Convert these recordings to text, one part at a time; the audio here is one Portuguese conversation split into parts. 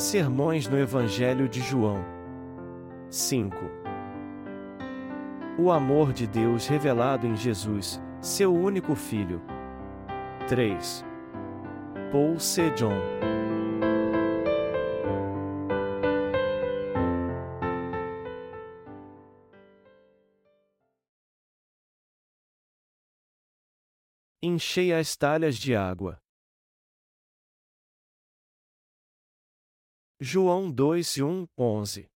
Sermões no Evangelho de João. 5. O amor de Deus revelado em Jesus, seu único Filho. 3. Paul Sejong. Enchei as talhas de água. João 2 1, 11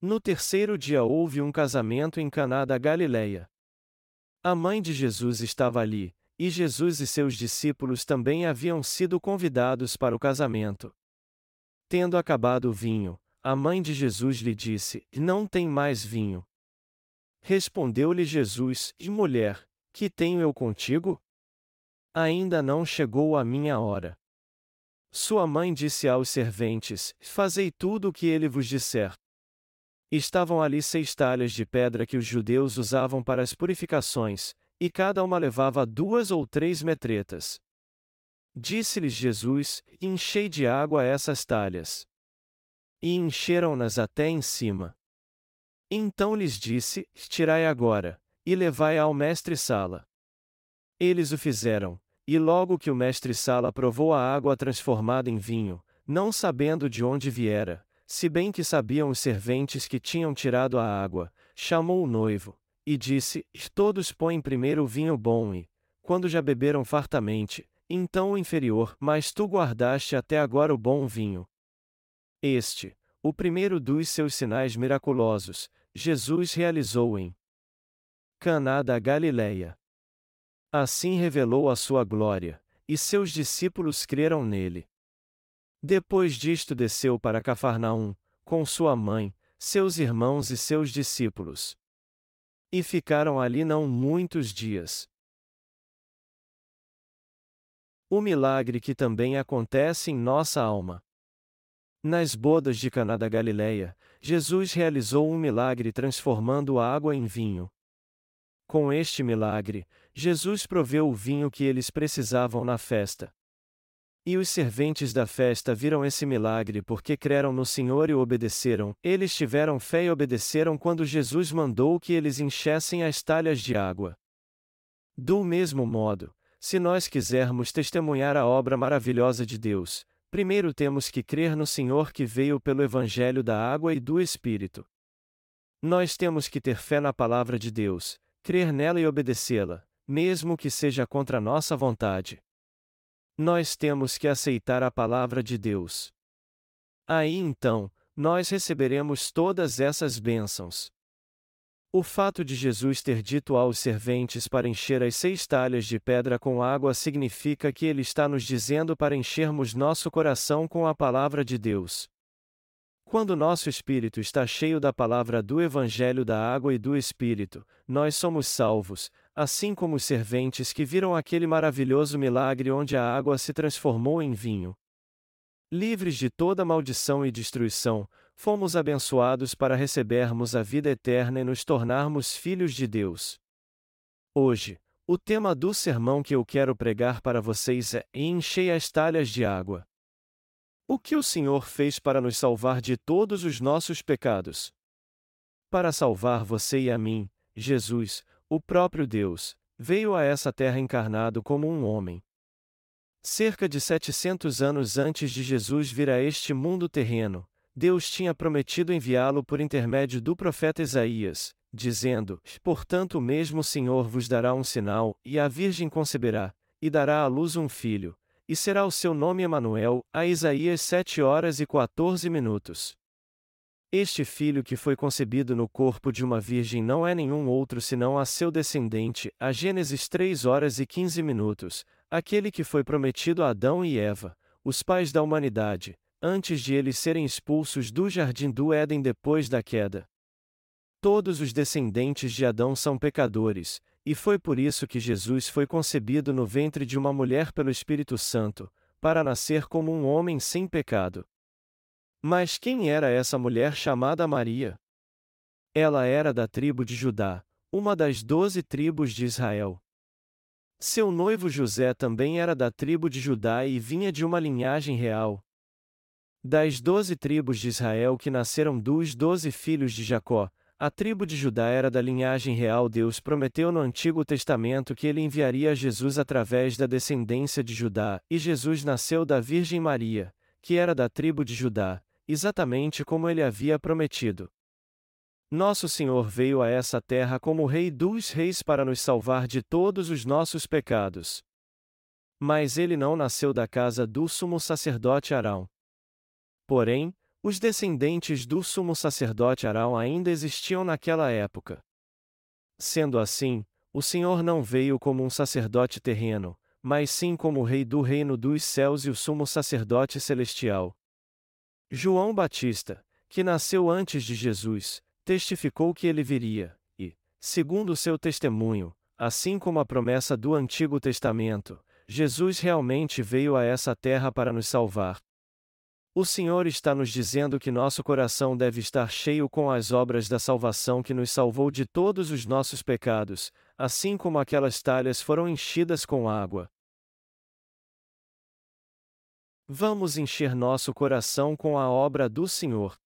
No terceiro dia houve um casamento em Caná da Galileia. A mãe de Jesus estava ali, e Jesus e seus discípulos também haviam sido convidados para o casamento. Tendo acabado o vinho, a mãe de Jesus lhe disse: Não tem mais vinho. Respondeu-lhe Jesus: Mulher, que tenho eu contigo? Ainda não chegou a minha hora. Sua mãe disse aos serventes: Fazei tudo o que ele vos disser. Estavam ali seis talhas de pedra que os judeus usavam para as purificações, e cada uma levava duas ou três metretas. Disse-lhes Jesus: Enchei de água essas talhas. E encheram-nas até em cima. Então lhes disse: Tirai agora, e levai ao mestre-sala. Eles o fizeram, e logo que o mestre-sala provou a água transformada em vinho, não sabendo de onde viera, se bem que sabiam os serventes que tinham tirado a água, chamou o noivo, e disse: Todos põem primeiro o vinho bom e, quando já beberam fartamente, então o inferior, mas tu guardaste até agora o bom vinho. Este, o primeiro dos seus sinais miraculosos, Jesus realizou em Caná da Galileia. Assim revelou a sua glória, e seus discípulos creram nele. Depois disto desceu para Cafarnaum, com sua mãe, seus irmãos e seus discípulos. E ficaram ali não muitos dias. O milagre que também acontece em nossa alma. Nas bodas de Caná da Galileia, Jesus realizou um milagre transformando a água em vinho. Com este milagre, Jesus proveu o vinho que eles precisavam na festa. E os serventes da festa viram esse milagre porque creram no Senhor e obedeceram. Eles tiveram fé e obedeceram quando Jesus mandou que eles enchessem as talhas de água. Do mesmo modo, se nós quisermos testemunhar a obra maravilhosa de Deus, primeiro temos que crer no Senhor que veio pelo Evangelho da água e do Espírito. Nós temos que ter fé na palavra de Deus, crer nela e obedecê-la, mesmo que seja contra nossa vontade. Nós temos que aceitar a palavra de Deus. Aí então, nós receberemos todas essas bênçãos. O fato de Jesus ter dito aos serventes para encher as seis talhas de pedra com água significa que ele está nos dizendo para enchermos nosso coração com a palavra de Deus. Quando nosso espírito está cheio da palavra do Evangelho da água e do Espírito, nós somos salvos, assim como os serventes que viram aquele maravilhoso milagre onde a água se transformou em vinho. Livres de toda maldição e destruição, fomos abençoados para recebermos a vida eterna e nos tornarmos filhos de Deus. Hoje, o tema do sermão que eu quero pregar para vocês é Enchei as talhas de água. O que o Senhor fez para nos salvar de todos os nossos pecados? Para salvar você e a mim, Jesus, o próprio Deus, veio a essa terra encarnado como um homem. Cerca de 700 anos antes de Jesus vir a este mundo terreno, Deus tinha prometido enviá-lo por intermédio do profeta Isaías, dizendo: Portanto, o mesmo Senhor vos dará um sinal, e a Virgem conceberá, e dará à luz um filho, e será o seu nome Emanuel, a Isaías 7 horas e 14 minutos. Este filho que foi concebido no corpo de uma virgem não é nenhum outro senão a seu descendente, a Gênesis 3 horas e 15 minutos, aquele que foi prometido a Adão e Eva, os pais da humanidade, antes de eles serem expulsos do jardim do Éden depois da queda. Todos os descendentes de Adão são pecadores, e foi por isso que Jesus foi concebido no ventre de uma mulher pelo Espírito Santo, para nascer como um homem sem pecado. Mas quem era essa mulher chamada Maria? Ela era da tribo de Judá, uma das doze tribos de Israel. Seu noivo José também era da tribo de Judá e vinha de uma linhagem real. Das doze tribos de Israel que nasceram dos doze filhos de Jacó, a tribo de Judá era da linhagem real. Deus prometeu no Antigo Testamento que ele enviaria Jesus através da descendência de Judá, e Jesus nasceu da Virgem Maria, que era da tribo de Judá, exatamente como ele havia prometido. Nosso Senhor veio a essa terra como Rei dos Reis para nos salvar de todos os nossos pecados. Mas ele não nasceu da casa do sumo sacerdote Arão. Porém, os descendentes do sumo sacerdote Arão ainda existiam naquela época. Sendo assim, o Senhor não veio como um sacerdote terreno, mas sim como o rei do reino dos céus e o sumo sacerdote celestial. João Batista, que nasceu antes de Jesus, testificou que ele viria, e, segundo seu testemunho, assim como a promessa do Antigo Testamento, Jesus realmente veio a essa terra para nos salvar. O Senhor está nos dizendo que nosso coração deve estar cheio com as obras da salvação que nos salvou de todos os nossos pecados, assim como aquelas talhas foram enchidas com água. Vamos encher nosso coração com a obra do Senhor.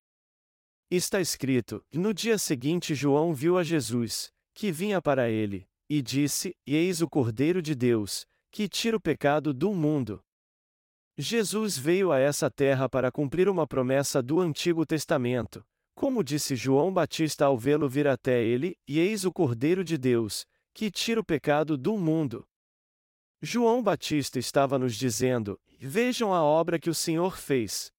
Está escrito: No dia seguinte, João viu a Jesus, que vinha para ele, e disse: Eis o Cordeiro de Deus, que tira o pecado do mundo. Jesus veio a essa terra para cumprir uma promessa do Antigo Testamento, como disse João Batista ao vê-lo vir até ele, e eis o Cordeiro de Deus, que tira o pecado do mundo. João Batista estava nos dizendo: Vejam a obra que o Senhor fez.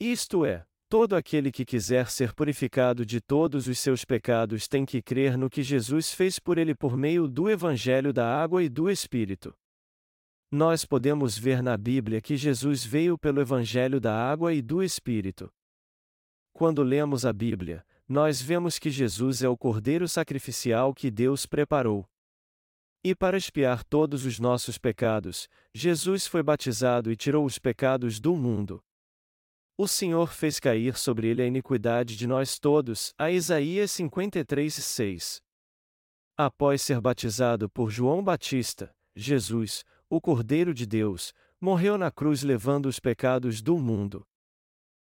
Isto é, todo aquele que quiser ser purificado de todos os seus pecados tem que crer no que Jesus fez por ele por meio do Evangelho da Água e do Espírito. Nós podemos ver na Bíblia que Jesus veio pelo Evangelho da água e do Espírito. Quando lemos a Bíblia, nós vemos que Jesus é o Cordeiro sacrificial que Deus preparou. E para expiar todos os nossos pecados, Jesus foi batizado e tirou os pecados do mundo. O Senhor fez cair sobre ele a iniquidade de nós todos, a Isaías 53:6. Após ser batizado por João Batista, Jesus, o Cordeiro de Deus, morreu na cruz levando os pecados do mundo.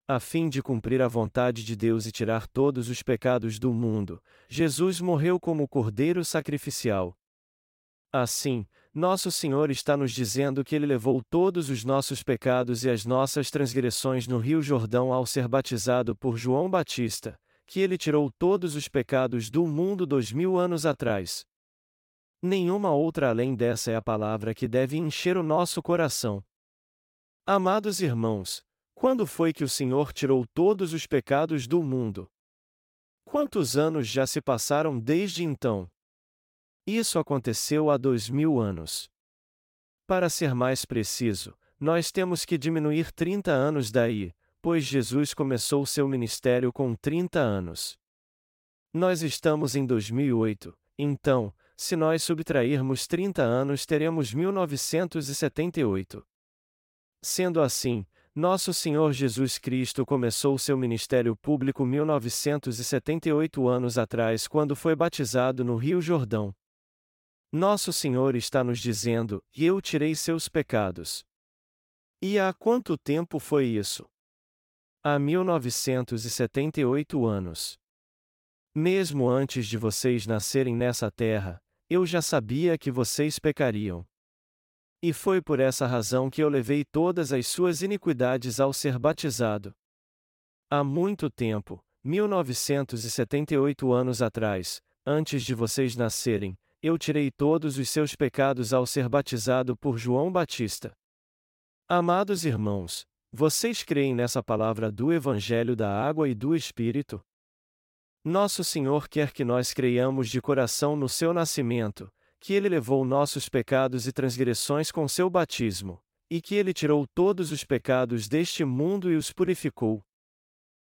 A fim de cumprir a vontade de Deus e tirar todos os pecados do mundo, Jesus morreu como Cordeiro sacrificial. Assim, nosso Senhor está nos dizendo que Ele levou todos os nossos pecados e as nossas transgressões no Rio Jordão ao ser batizado por João Batista, que Ele tirou todos os pecados do mundo dois mil anos atrás. Nenhuma outra além dessa é a palavra que deve encher o nosso coração. Amados irmãos, quando foi que o Senhor tirou todos os pecados do mundo? Quantos anos já se passaram desde então? Isso aconteceu há dois mil anos. Para ser mais preciso, nós temos que diminuir 30 anos daí, pois Jesus começou seu ministério com 30 anos. Nós estamos em 2008, então, se nós subtrairmos 30 anos, teremos 1978. Sendo assim, nosso Senhor Jesus Cristo começou seu ministério público 1978 anos atrás quando foi batizado no Rio Jordão. Nosso Senhor está nos dizendo: E eu tirei seus pecados. E há quanto tempo foi isso? Há 1978 anos. Mesmo antes de vocês nascerem nessa terra, eu já sabia que vocês pecariam. E foi por essa razão que eu levei todas as suas iniquidades ao ser batizado. Há muito tempo, 1978 anos atrás, antes de vocês nascerem, eu tirei todos os seus pecados ao ser batizado por João Batista. Amados irmãos, vocês creem nessa palavra do Evangelho da Água e do Espírito? Nosso Senhor quer que nós creiamos de coração no seu nascimento, que ele levou nossos pecados e transgressões com seu batismo, e que ele tirou todos os pecados deste mundo e os purificou.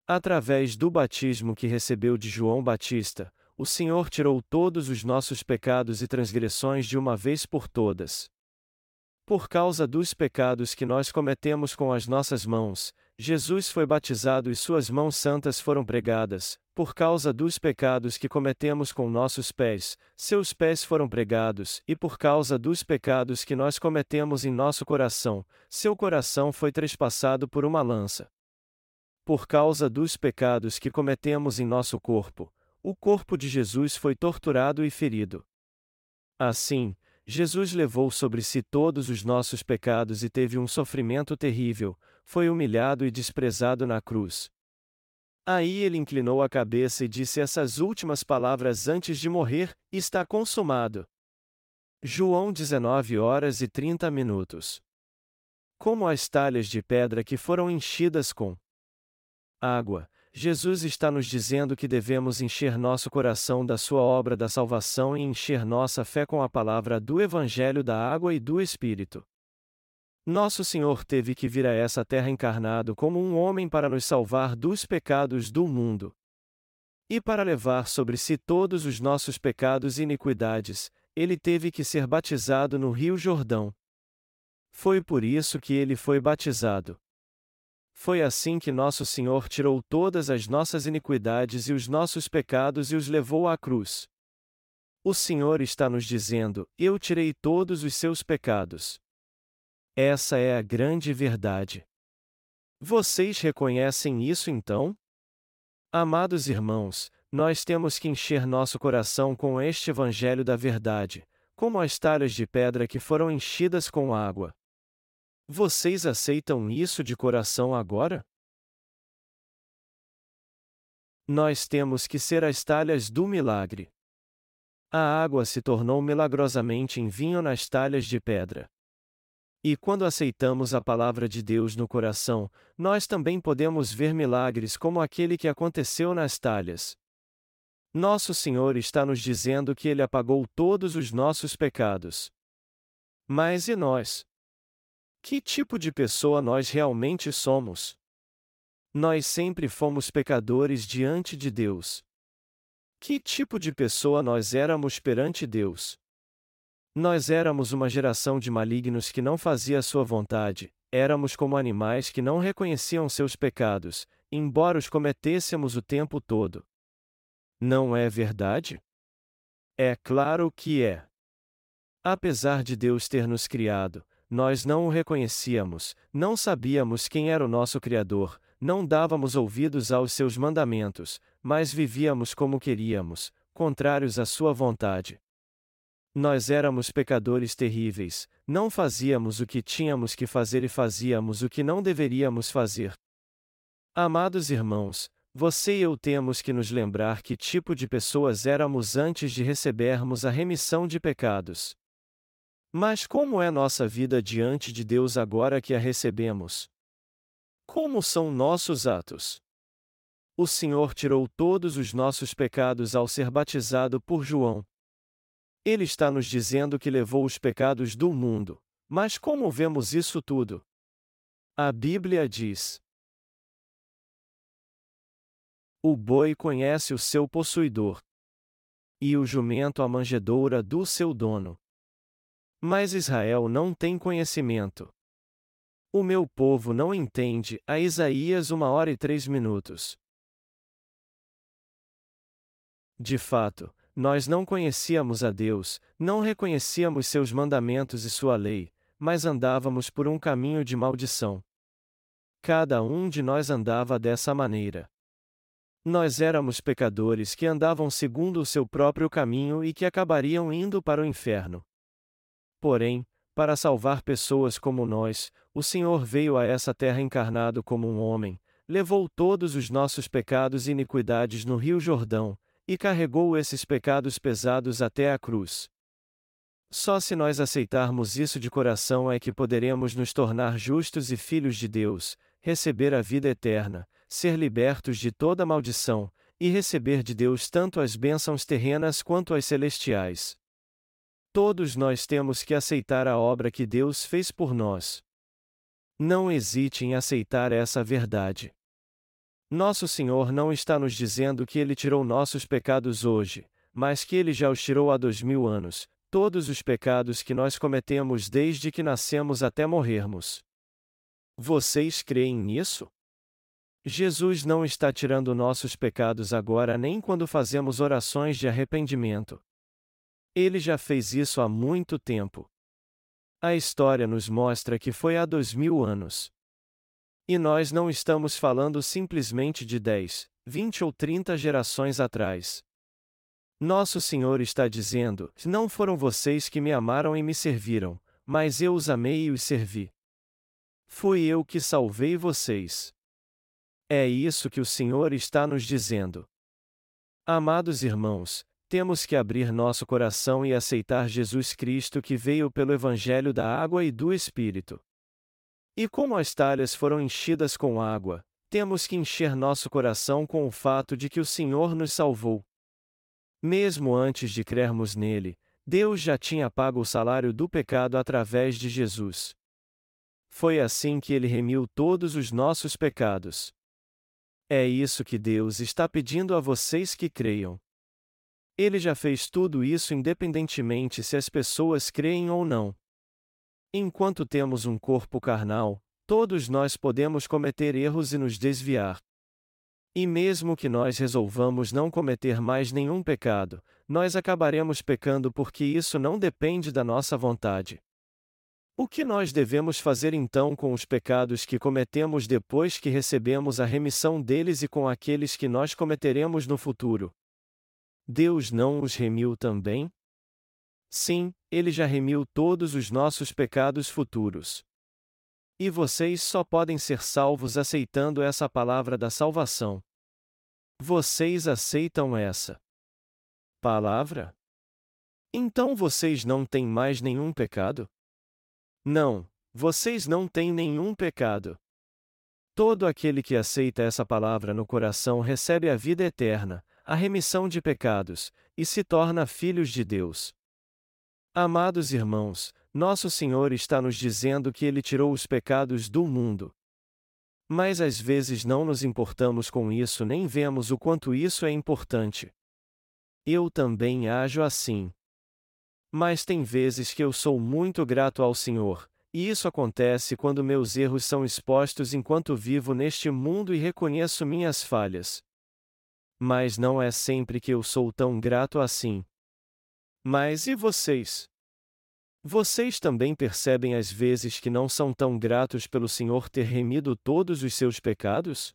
Através do batismo que recebeu de João Batista, o Senhor tirou todos os nossos pecados e transgressões de uma vez por todas. Por causa dos pecados que nós cometemos com as nossas mãos, Jesus foi batizado e suas mãos santas foram pregadas, por causa dos pecados que cometemos com nossos pés, seus pés foram pregados, e por causa dos pecados que nós cometemos em nosso coração, seu coração foi trespassado por uma lança. por causa dos pecados que cometemos em nosso corpo, o corpo de Jesus foi torturado e ferido. Assim, Jesus levou sobre si todos os nossos pecados e teve um sofrimento terrível, foi humilhado e desprezado na cruz. Aí ele inclinou a cabeça e disse essas últimas palavras antes de morrer: Está consumado. João 19 horas e 30 minutos. Como as talhas de pedra que foram enchidas com água, Jesus está nos dizendo que devemos encher nosso coração da sua obra da salvação e encher nossa fé com a palavra do Evangelho da água e do Espírito. Nosso Senhor teve que vir a essa terra encarnado como um homem para nos salvar dos pecados do mundo. E para levar sobre si todos os nossos pecados e iniquidades, ele teve que ser batizado no Rio Jordão. Foi por isso que ele foi batizado. Foi assim que nosso Senhor tirou todas as nossas iniquidades e os nossos pecados e os levou à cruz. O Senhor está nos dizendo: Eu tirei todos os seus pecados. Essa é a grande verdade. Vocês reconhecem isso então? Amados irmãos, nós temos que encher nosso coração com este Evangelho da Verdade, como as talhas de pedra que foram enchidas com água. Vocês aceitam isso de coração agora? Nós temos que ser as talhas do milagre. A água se tornou milagrosamente em vinho nas talhas de pedra. E quando aceitamos a palavra de Deus no coração, nós também podemos ver milagres como aquele que aconteceu nas talhas. Nosso Senhor está nos dizendo que Ele apagou todos os nossos pecados. Mas e nós? Que tipo de pessoa nós realmente somos? Nós sempre fomos pecadores diante de Deus. Que tipo de pessoa nós éramos perante Deus? Nós éramos uma geração de malignos que não fazia sua vontade, éramos como animais que não reconheciam seus pecados, embora os cometêssemos o tempo todo. Não é verdade? É claro que é. Apesar de Deus ter nos criado, nós não o reconhecíamos, não sabíamos quem era o nosso Criador, não dávamos ouvidos aos seus mandamentos, mas vivíamos como queríamos, contrários à sua vontade. Nós éramos pecadores terríveis, não fazíamos o que tínhamos que fazer e fazíamos o que não deveríamos fazer. Amados irmãos, você e eu temos que nos lembrar que tipo de pessoas éramos antes de recebermos a remissão de pecados. Mas como é nossa vida diante de Deus agora que a recebemos? Como são nossos atos? O Senhor tirou todos os nossos pecados ao ser batizado por João. Ele está nos dizendo que levou os pecados do mundo. Mas como vemos isso tudo? A Bíblia diz: O boi conhece o seu possuidor, e o jumento a manjedoura do seu dono. Mas Israel não tem conhecimento. O meu povo não entende. A Isaías uma hora e três minutos. De fato, nós não conhecíamos a Deus, não reconhecíamos seus mandamentos e sua lei, mas andávamos por um caminho de maldição. Cada um de nós andava dessa maneira. Nós éramos pecadores que andavam segundo o seu próprio caminho e que acabariam indo para o inferno. Porém, para salvar pessoas como nós, o Senhor veio a essa terra encarnado como um homem, levou todos os nossos pecados e iniquidades no Rio Jordão, e carregou esses pecados pesados até a cruz. Só se nós aceitarmos isso de coração é que poderemos nos tornar justos e filhos de Deus, receber a vida eterna, ser libertos de toda maldição, e receber de Deus tanto as bênçãos terrenas quanto as celestiais. Todos nós temos que aceitar a obra que Deus fez por nós. Não hesite em aceitar essa verdade. Nosso Senhor não está nos dizendo que Ele tirou nossos pecados hoje, mas que Ele já os tirou há dois mil anos, todos os pecados que nós cometemos desde que nascemos até morrermos. Vocês creem nisso? Jesus não está tirando nossos pecados agora nem quando fazemos orações de arrependimento. Ele já fez isso há muito tempo. A história nos mostra que foi há dois mil anos. E nós não estamos falando simplesmente de 10, 20 ou 30 gerações atrás. Nosso Senhor está dizendo: Não foram vocês que me amaram e me serviram, mas eu os amei e os servi. Fui eu que salvei vocês. É isso que o Senhor está nos dizendo. Amados irmãos, temos que abrir nosso coração e aceitar Jesus Cristo que veio pelo Evangelho da Água e do Espírito. E como as talhas foram enchidas com água, temos que encher nosso coração com o fato de que o Senhor nos salvou. Mesmo antes de crermos nele, Deus já tinha pago o salário do pecado através de Jesus. Foi assim que ele remiu todos os nossos pecados. É isso que Deus está pedindo a vocês que creiam. Ele já fez tudo isso independentemente se as pessoas creem ou não. Enquanto temos um corpo carnal, todos nós podemos cometer erros e nos desviar. E mesmo que nós resolvamos não cometer mais nenhum pecado, nós acabaremos pecando porque isso não depende da nossa vontade. O que nós devemos fazer então com os pecados que cometemos depois que recebemos a remissão deles e com aqueles que nós cometeremos no futuro? Deus não os remiu também? Sim, Ele já remiu todos os nossos pecados futuros. E vocês só podem ser salvos aceitando essa palavra da salvação. Vocês aceitam essa palavra? Então vocês não têm mais nenhum pecado? Não, vocês não têm nenhum pecado. Todo aquele que aceita essa palavra no coração recebe a vida eterna, a remissão de pecados, e se torna filhos de Deus. Amados irmãos, nosso Senhor está nos dizendo que Ele tirou os pecados do mundo. Mas às vezes não nos importamos com isso nem vemos o quanto isso é importante. Eu também ajo assim. Mas tem vezes que eu sou muito grato ao Senhor, e isso acontece quando meus erros são expostos enquanto vivo neste mundo e reconheço minhas falhas. Mas não é sempre que eu sou tão grato assim. Mas e vocês? Vocês também percebem às vezes que não são tão gratos pelo Senhor ter remido todos os seus pecados?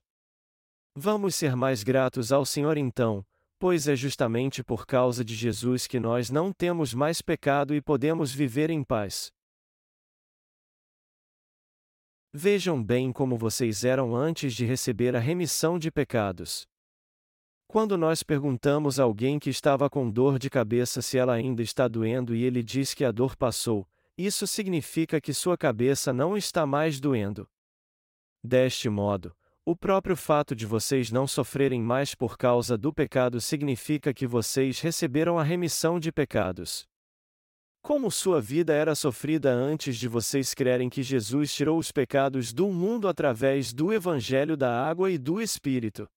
Vamos ser mais gratos ao Senhor então, pois é justamente por causa de Jesus que nós não temos mais pecado e podemos viver em paz. Vejam bem como vocês eram antes de receber a remissão de pecados. Quando nós perguntamos a alguém que estava com dor de cabeça se ela ainda está doendo e ele diz que a dor passou, isso significa que sua cabeça não está mais doendo. Deste modo, o próprio fato de vocês não sofrerem mais por causa do pecado significa que vocês receberam a remissão de pecados. Como sua vida era sofrida antes de vocês crerem que Jesus tirou os pecados do mundo através do Evangelho da Água e do Espírito.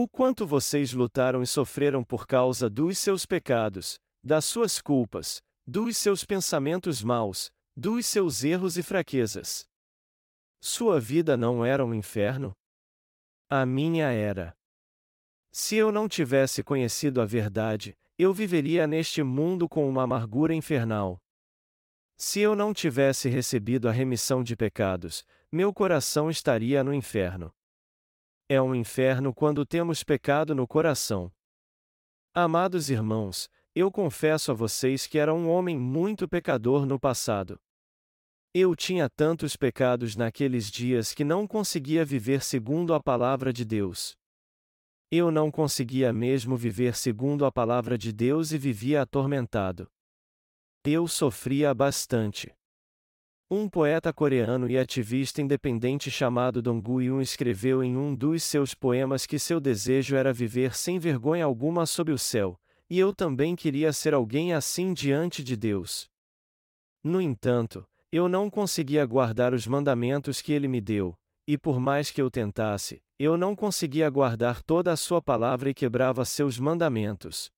O quanto vocês lutaram e sofreram por causa dos seus pecados, das suas culpas, dos seus pensamentos maus, dos seus erros e fraquezas. Sua vida não era um inferno? A minha era. Se eu não tivesse conhecido a verdade, eu viveria neste mundo com uma amargura infernal. Se eu não tivesse recebido a remissão de pecados, meu coração estaria no inferno. É um inferno quando temos pecado no coração. Amados irmãos, eu confesso a vocês que era um homem muito pecador no passado. Eu tinha tantos pecados naqueles dias que não conseguia viver segundo a palavra de Deus. Eu não conseguia mesmo viver segundo a palavra de Deus e vivia atormentado. Eu sofria bastante. Um poeta coreano e ativista independente chamado Dong Gu-yun escreveu em um dos seus poemas que seu desejo era viver sem vergonha alguma sob o céu, e eu também queria ser alguém assim diante de Deus. No entanto, eu não conseguia guardar os mandamentos que ele me deu, e por mais que eu tentasse, eu não conseguia guardar toda a sua palavra e quebrava seus mandamentos.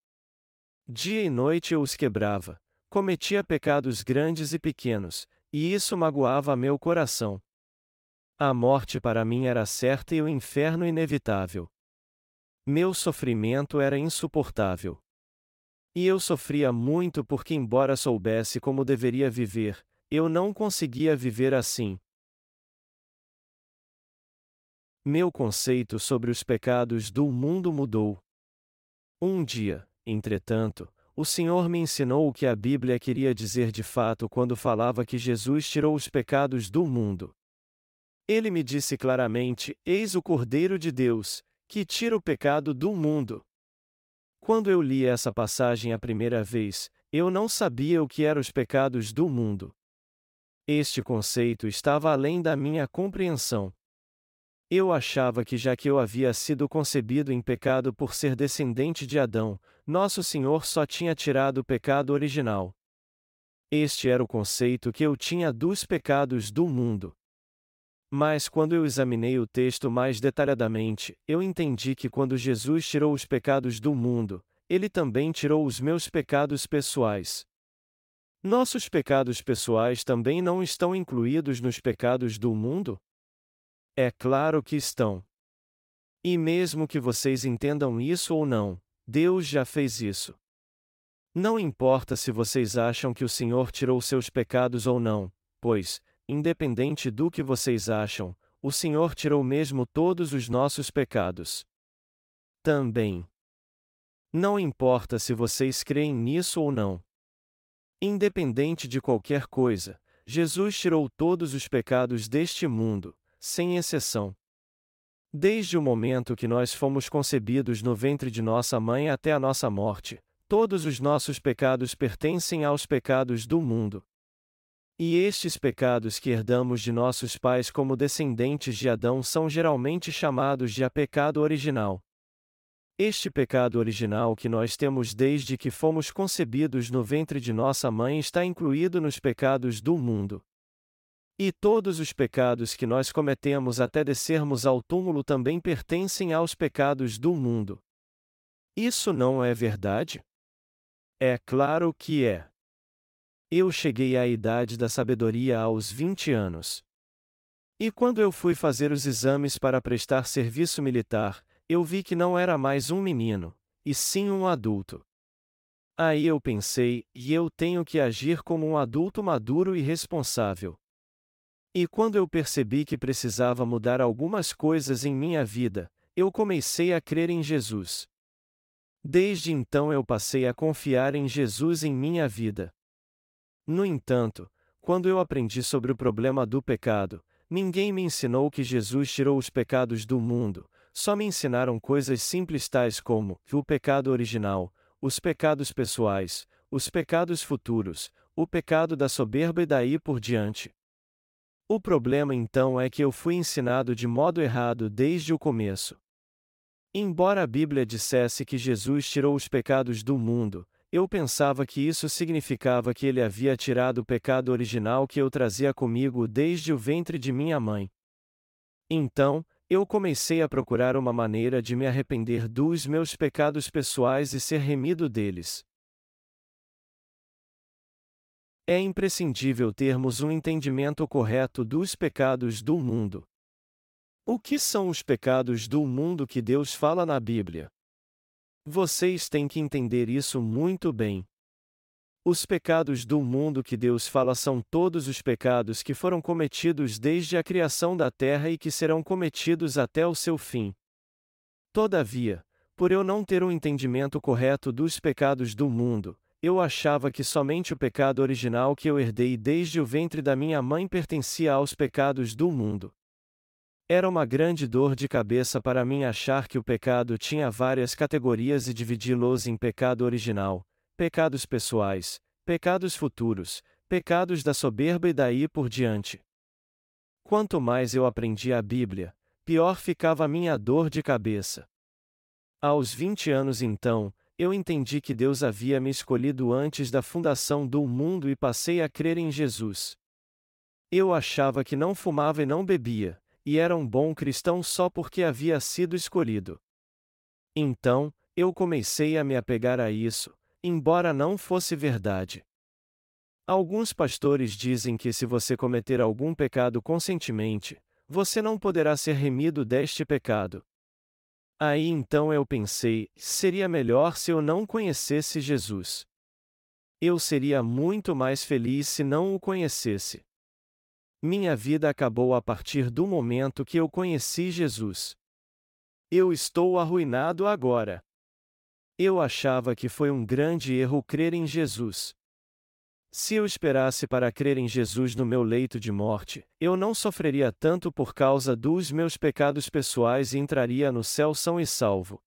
Dia e noite eu os quebrava, cometia pecados grandes e pequenos, e isso magoava meu coração. A morte para mim era certa e o inferno inevitável. Meu sofrimento era insuportável. E eu sofria muito porque, embora soubesse como deveria viver, eu não conseguia viver assim. Meu conceito sobre os pecados do mundo mudou. Um dia, entretanto, o Senhor me ensinou o que a Bíblia queria dizer de fato quando falava que Jesus tirou os pecados do mundo. Ele me disse claramente: Eis o Cordeiro de Deus, que tira o pecado do mundo. Quando eu li essa passagem a primeira vez, eu não sabia o que eram os pecados do mundo. Este conceito estava além da minha compreensão. Eu achava que já que eu havia sido concebido em pecado por ser descendente de Adão, nosso Senhor só tinha tirado o pecado original. Este era o conceito que eu tinha dos pecados do mundo. Mas quando eu examinei o texto mais detalhadamente, eu entendi que quando Jesus tirou os pecados do mundo, ele também tirou os meus pecados pessoais. Nossos pecados pessoais também não estão incluídos nos pecados do mundo? É claro que estão. E mesmo que vocês entendam isso ou não, Deus já fez isso. Não importa se vocês acham que o Senhor tirou seus pecados ou não, pois, independente do que vocês acham, o Senhor tirou mesmo todos os nossos pecados. Também. Não importa se vocês creem nisso ou não. Independente de qualquer coisa, Jesus tirou todos os pecados deste mundo, sem exceção. Desde o momento que nós fomos concebidos no ventre de nossa mãe até a nossa morte, todos os nossos pecados pertencem aos pecados do mundo. E estes pecados que herdamos de nossos pais como descendentes de Adão são geralmente chamados de a pecado original. Este pecado original que nós temos desde que fomos concebidos no ventre de nossa mãe está incluído nos pecados do mundo. E todos os pecados que nós cometemos até descermos ao túmulo também pertencem aos pecados do mundo. Isso não é verdade? É claro que é. Eu cheguei à idade da sabedoria aos 20 anos. E quando eu fui fazer os exames para prestar serviço militar, eu vi que não era mais um menino, e sim um adulto. Aí eu pensei, e eu tenho que agir como um adulto maduro e responsável. E quando eu percebi que precisava mudar algumas coisas em minha vida, eu comecei a crer em Jesus. Desde então eu passei a confiar em Jesus em minha vida. No entanto, quando eu aprendi sobre o problema do pecado, ninguém me ensinou que Jesus tirou os pecados do mundo, só me ensinaram coisas simples tais como o pecado original, os pecados pessoais, os pecados futuros, o pecado da soberba e daí por diante. O problema então é que eu fui ensinado de modo errado desde o começo. Embora a Bíblia dissesse que Jesus tirou os pecados do mundo, eu pensava que isso significava que ele havia tirado o pecado original que eu trazia comigo desde o ventre de minha mãe. Então, eu comecei a procurar uma maneira de me arrepender dos meus pecados pessoais e ser remido deles. É imprescindível termos um entendimento correto dos pecados do mundo. O que são os pecados do mundo que Deus fala na Bíblia? Vocês têm que entender isso muito bem. Os pecados do mundo que Deus fala são todos os pecados que foram cometidos desde a criação da terra e que serão cometidos até o seu fim. Todavia, por eu não ter um entendimento correto dos pecados do mundo, eu achava que somente o pecado original que eu herdei desde o ventre da minha mãe pertencia aos pecados do mundo. Era uma grande dor de cabeça para mim achar que o pecado tinha várias categorias e dividi-los em pecado original, pecados pessoais, pecados futuros, pecados da soberba e daí por diante. Quanto mais eu aprendia a Bíblia, pior ficava a minha dor de cabeça. Aos 20 anos então, eu entendi que Deus havia me escolhido antes da fundação do mundo e passei a crer em Jesus. Eu achava que não fumava e não bebia, e era um bom cristão só porque havia sido escolhido. Então, eu comecei a me apegar a isso, embora não fosse verdade. Alguns pastores dizem que se você cometer algum pecado conscientemente, você não poderá ser remido deste pecado, Aí então eu pensei: seria melhor se eu não conhecesse Jesus. Eu seria muito mais feliz se não o conhecesse. Minha vida acabou a partir do momento que eu conheci Jesus. Eu estou arruinado agora. Eu achava que foi um grande erro crer em Jesus. Se eu esperasse para crer em Jesus no meu leito de morte, eu não sofreria tanto por causa dos meus pecados pessoais e entraria no céu são e salvo.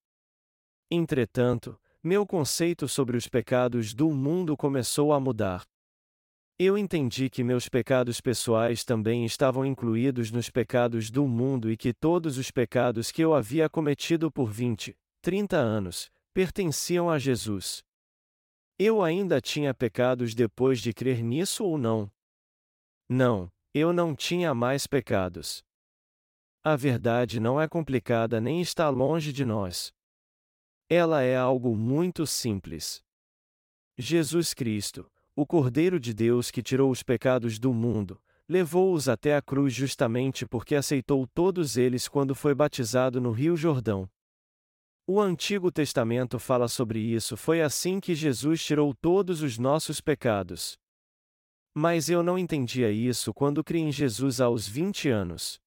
Entretanto, meu conceito sobre os pecados do mundo começou a mudar. Eu entendi que meus pecados pessoais também estavam incluídos nos pecados do mundo e que todos os pecados que eu havia cometido por 20, 30 anos, pertenciam a Jesus. Eu ainda tinha pecados depois de crer nisso ou não? Não, eu não tinha mais pecados. A verdade não é complicada nem está longe de nós. Ela é algo muito simples. Jesus Cristo, o Cordeiro de Deus que tirou os pecados do mundo, levou-os até a cruz justamente porque aceitou todos eles quando foi batizado no Rio Jordão. O Antigo Testamento fala sobre isso, foi assim que Jesus tirou todos os nossos pecados. Mas eu não entendia isso quando criei em Jesus aos 20 anos.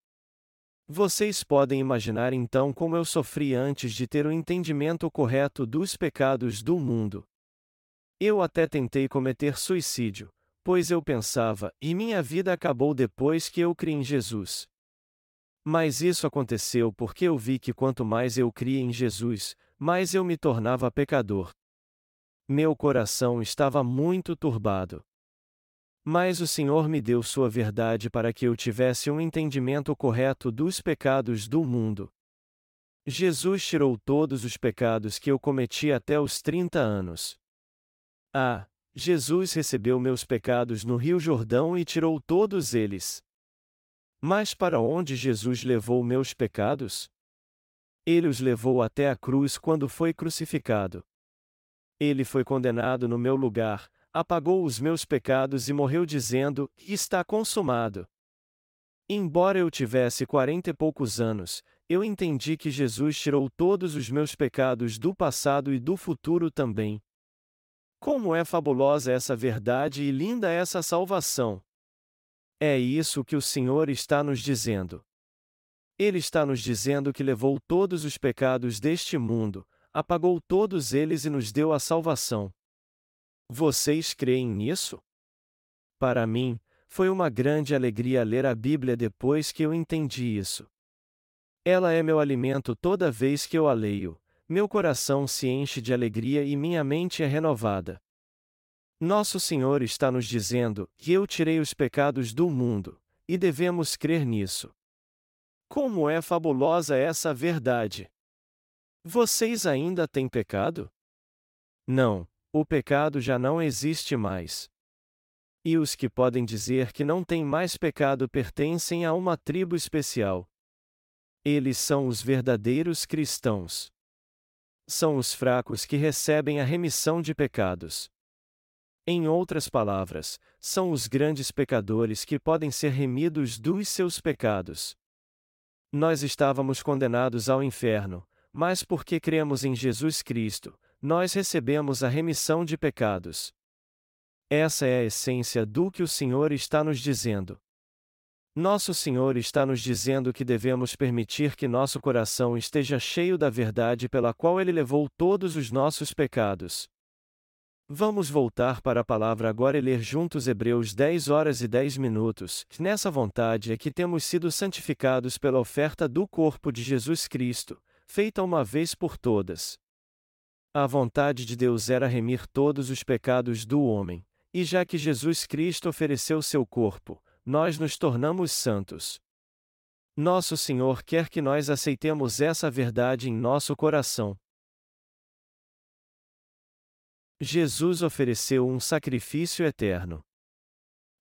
Vocês podem imaginar então como eu sofri antes de ter o entendimento correto dos pecados do mundo. Eu até tentei cometer suicídio, pois eu pensava, e minha vida acabou depois que eu criei em Jesus. Mas isso aconteceu porque eu vi que quanto mais eu cria em Jesus, mais eu me tornava pecador. Meu coração estava muito turbado. Mas o Senhor me deu sua verdade para que eu tivesse um entendimento correto dos pecados do mundo. Jesus tirou todos os pecados que eu cometi até os 30 anos. Ah, Jesus recebeu meus pecados no Rio Jordão e tirou todos eles. Mas para onde Jesus levou meus pecados? Ele os levou até a cruz quando foi crucificado. Ele foi condenado no meu lugar, apagou os meus pecados e morreu dizendo: Está consumado. Embora eu tivesse quarenta e poucos anos, eu entendi que Jesus tirou todos os meus pecados do passado e do futuro também. Como é fabulosa essa verdade e linda essa salvação! É isso que o Senhor está nos dizendo. Ele está nos dizendo que levou todos os pecados deste mundo, apagou todos eles e nos deu a salvação. Vocês creem nisso? Para mim, foi uma grande alegria ler a Bíblia depois que eu entendi isso. Ela é meu alimento toda vez que eu a leio, meu coração se enche de alegria e minha mente é renovada. Nosso Senhor está nos dizendo que eu tirei os pecados do mundo, e devemos crer nisso. Como é fabulosa essa verdade! Vocês ainda têm pecado? Não, o pecado já não existe mais. E os que podem dizer que não têm mais pecado pertencem a uma tribo especial. Eles são os verdadeiros cristãos. São os fracos que recebem a remissão de pecados. Em outras palavras, são os grandes pecadores que podem ser remidos dos seus pecados. Nós estávamos condenados ao inferno, mas porque cremos em Jesus Cristo, nós recebemos a remissão de pecados. Essa é a essência do que o Senhor está nos dizendo. Nosso Senhor está nos dizendo que devemos permitir que nosso coração esteja cheio da verdade pela qual Ele levou todos os nossos pecados. Vamos voltar para a palavra agora e ler juntos Hebreus 10 horas e 10 minutos. Nessa vontade é que temos sido santificados pela oferta do corpo de Jesus Cristo, feita uma vez por todas. A vontade de Deus era remir todos os pecados do homem, e já que Jesus Cristo ofereceu seu corpo, nós nos tornamos santos. Nosso Senhor quer que nós aceitemos essa verdade em nosso coração. Jesus ofereceu um sacrifício eterno.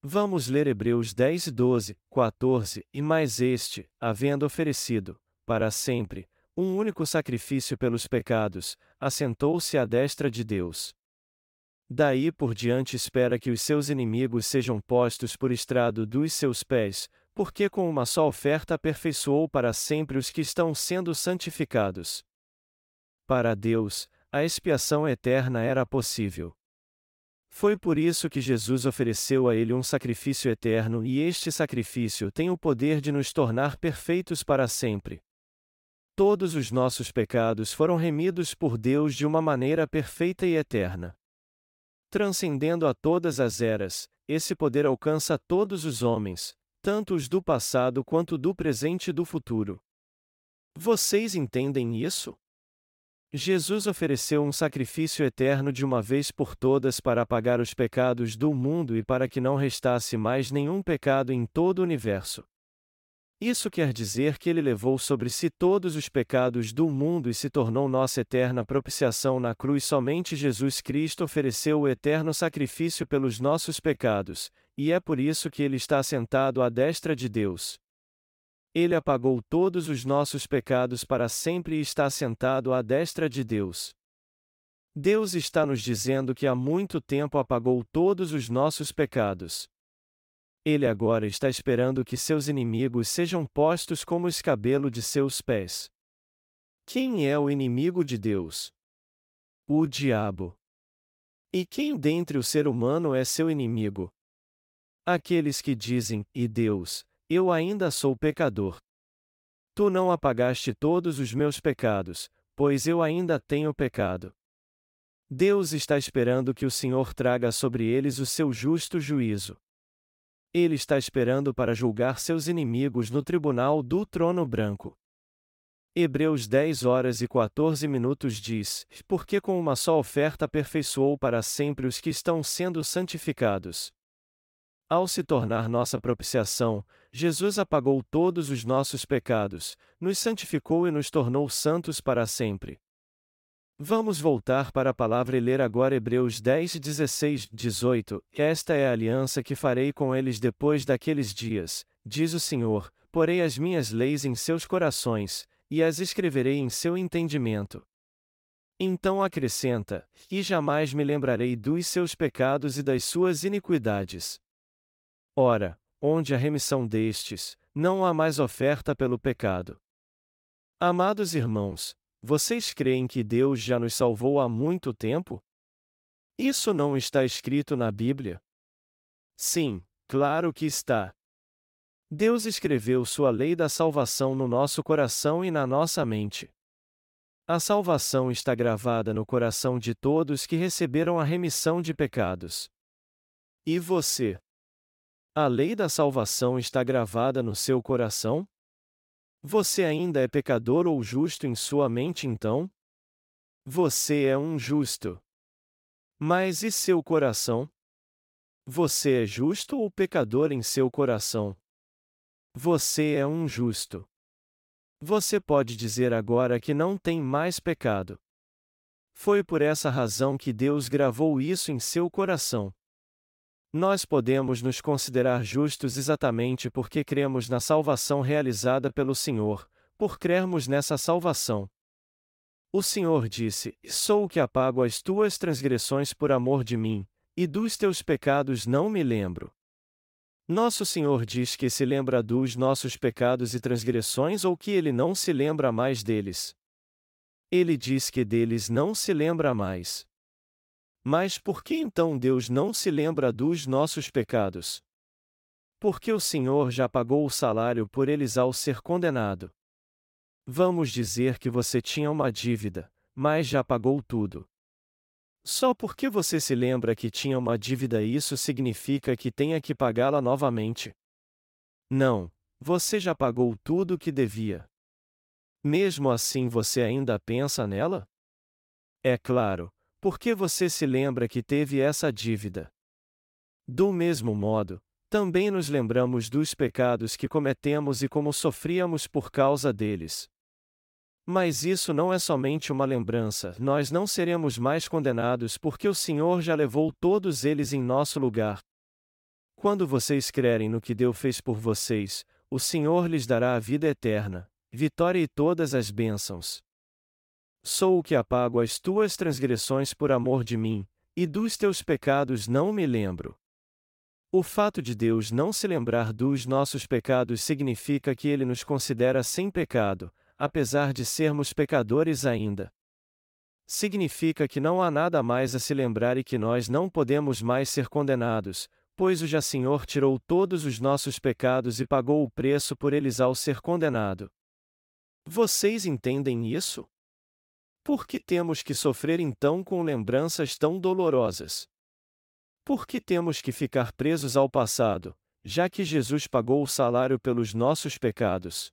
Vamos ler Hebreus 10, 12, 14, e mais este, havendo oferecido, para sempre, um único sacrifício pelos pecados, assentou-se à destra de Deus. Daí por diante espera que os seus inimigos sejam postos por estrado dos seus pés, porque com uma só oferta aperfeiçoou para sempre os que estão sendo santificados. Para Deus, a expiação eterna era possível. Foi por isso que Jesus ofereceu a ele um sacrifício eterno e este sacrifício tem o poder de nos tornar perfeitos para sempre. Todos os nossos pecados foram remidos por Deus de uma maneira perfeita e eterna. Transcendendo a todas as eras, esse poder alcança todos os homens, tanto os do passado quanto do presente e do futuro. Vocês entendem isso? Jesus ofereceu um sacrifício eterno de uma vez por todas para apagar os pecados do mundo e para que não restasse mais nenhum pecado em todo o universo. Isso quer dizer que ele levou sobre si todos os pecados do mundo e se tornou nossa eterna propiciação na cruz. Somente Jesus Cristo ofereceu o eterno sacrifício pelos nossos pecados, e é por isso que ele está sentado à destra de Deus. Ele apagou todos os nossos pecados para sempre e está sentado à destra de Deus. Deus está nos dizendo que há muito tempo apagou todos os nossos pecados. Ele agora está esperando que seus inimigos sejam postos como escabelo de seus pés. Quem é o inimigo de Deus? O diabo. E quem dentre o ser humano é seu inimigo? Aqueles que dizem, e Deus, eu ainda sou pecador. Tu não apagaste todos os meus pecados, pois eu ainda tenho pecado. Deus está esperando que o Senhor traga sobre eles o seu justo juízo. Ele está esperando para julgar seus inimigos no tribunal do trono branco. Hebreus 10 horas e 14 minutos diz: Porque com uma só oferta aperfeiçoou para sempre os que estão sendo santificados. Ao se tornar nossa propiciação, Jesus apagou todos os nossos pecados, nos santificou e nos tornou santos para sempre. Vamos voltar para a palavra e ler agora Hebreus 10, 16, 18. Esta é a aliança que farei com eles depois daqueles dias, diz o Senhor: porei as minhas leis em seus corações, e as escreverei em seu entendimento. Então acrescenta: E jamais me lembrarei dos seus pecados e das suas iniquidades. Ora, onde a remissão destes, não há mais oferta pelo pecado. Amados irmãos, vocês creem que Deus já nos salvou há muito tempo? Isso não está escrito na Bíblia? Sim, claro que está. Deus escreveu sua lei da salvação no nosso coração e na nossa mente. A salvação está gravada no coração de todos que receberam a remissão de pecados. E você? A lei da salvação está gravada no seu coração? Você ainda é pecador ou justo em sua mente então? Você é um justo. Mas e seu coração? Você é justo ou pecador em seu coração? Você é um justo. Você pode dizer agora que não tem mais pecado. Foi por essa razão que Deus gravou isso em seu coração. Nós podemos nos considerar justos exatamente porque cremos na salvação realizada pelo Senhor, por crermos nessa salvação. O Senhor disse: Sou o que apago as tuas transgressões por amor de mim, e dos teus pecados não me lembro. Nosso Senhor diz que se lembra dos nossos pecados e transgressões ou que ele não se lembra mais deles. Ele diz que deles não se lembra mais. Mas por que então Deus não se lembra dos nossos pecados? Porque o Senhor já pagou o salário por eles ao ser condenado. Vamos dizer que você tinha uma dívida, mas já pagou tudo. Só porque você se lembra que tinha uma dívida, isso significa que tenha que pagá-la novamente. Não, você já pagou tudo o que devia. Mesmo assim, você ainda pensa nela? É claro, porque você se lembra que teve essa dívida. Do mesmo modo, também nos lembramos dos pecados que cometemos e como sofríamos por causa deles. Mas isso não é somente uma lembrança, nós não seremos mais condenados porque o Senhor já levou todos eles em nosso lugar. Quando vocês crerem no que Deus fez por vocês, o Senhor lhes dará a vida eterna, vitória e todas as bênçãos. Sou o que apago as tuas transgressões por amor de mim, e dos teus pecados não me lembro. O fato de Deus não se lembrar dos nossos pecados significa que ele nos considera sem pecado, apesar de sermos pecadores ainda. significa que não há nada mais a se lembrar e que nós não podemos mais ser condenados, pois o já Senhor tirou todos os nossos pecados e pagou o preço por eles ao ser condenado. Vocês entendem isso? Por que temos que sofrer então com lembranças tão dolorosas? Por que temos que ficar presos ao passado, já que Jesus pagou o salário pelos nossos pecados?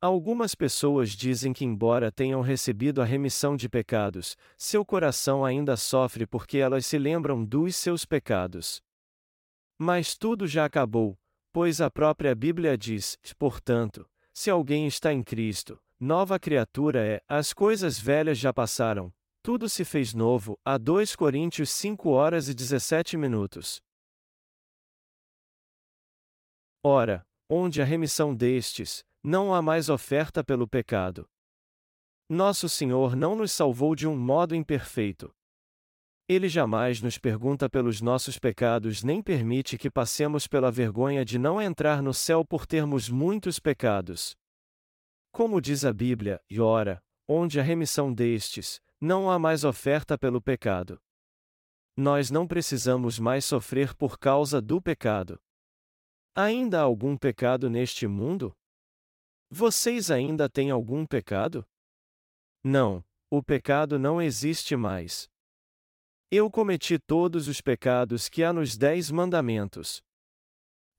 Algumas pessoas dizem que, embora tenham recebido a remissão de pecados, seu coração ainda sofre porque elas se lembram dos seus pecados. Mas tudo já acabou, pois a própria Bíblia diz: portanto, se alguém está em Cristo, nova criatura é, as coisas velhas já passaram, tudo se fez novo. A 2 Coríntios 5 horas e 17 minutos. Ora, onde a remissão destes, não há mais oferta pelo pecado. Nosso Senhor não nos salvou de um modo imperfeito. Ele jamais nos pergunta pelos nossos pecados nem permite que passemos pela vergonha de não entrar no céu por termos muitos pecados. Como diz a Bíblia, e ora, onde a remissão destes, não há mais oferta pelo pecado. Nós não precisamos mais sofrer por causa do pecado. Ainda há algum pecado neste mundo? Vocês ainda têm algum pecado? Não, o pecado não existe mais. Eu cometi todos os pecados que há nos Dez Mandamentos.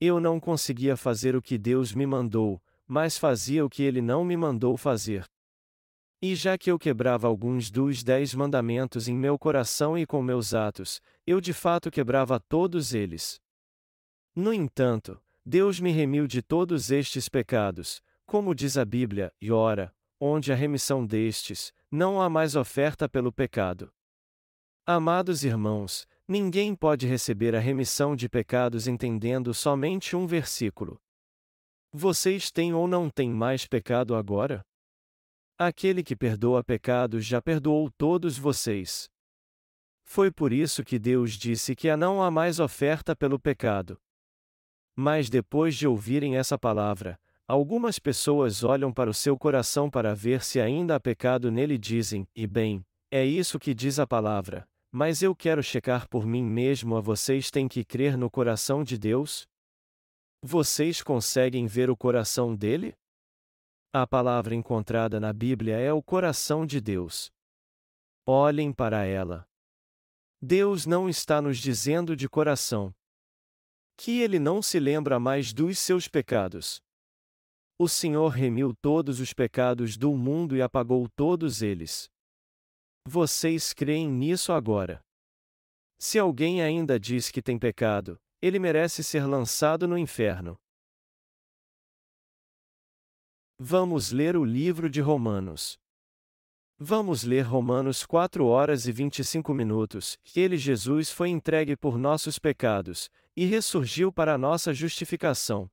Eu não conseguia fazer o que Deus me mandou, mas fazia o que Ele não me mandou fazer. E já que eu quebrava alguns dos Dez Mandamentos em meu coração e com meus atos, eu de fato quebrava todos eles. No entanto, Deus me remiu de todos estes pecados, como diz a Bíblia, e ora, onde a remissão destes, não há mais oferta pelo pecado. Amados irmãos, ninguém pode receber a remissão de pecados entendendo somente um versículo. Vocês têm ou não têm mais pecado agora? Aquele que perdoa pecados já perdoou todos vocês. Foi por isso que Deus disse que não há mais oferta pelo pecado. Mas depois de ouvirem essa palavra, Algumas pessoas olham para o seu coração para ver se ainda há pecado nele e dizem: e bem, é isso que diz a palavra, mas eu quero checar por mim mesmo a vocês têm que crer no coração de Deus? Vocês conseguem ver o coração dele? A palavra encontrada na Bíblia é o coração de Deus. Olhem para ela. Deus não está nos dizendo de coração que ele não se lembra mais dos seus pecados. O Senhor remiu todos os pecados do mundo e apagou todos eles. Vocês creem nisso agora? Se alguém ainda diz que tem pecado, ele merece ser lançado no inferno. Vamos ler o livro de Romanos. Vamos ler Romanos 4 horas e 25 minutos. Ele, Jesus, foi entregue por nossos pecados, e ressurgiu para nossa justificação.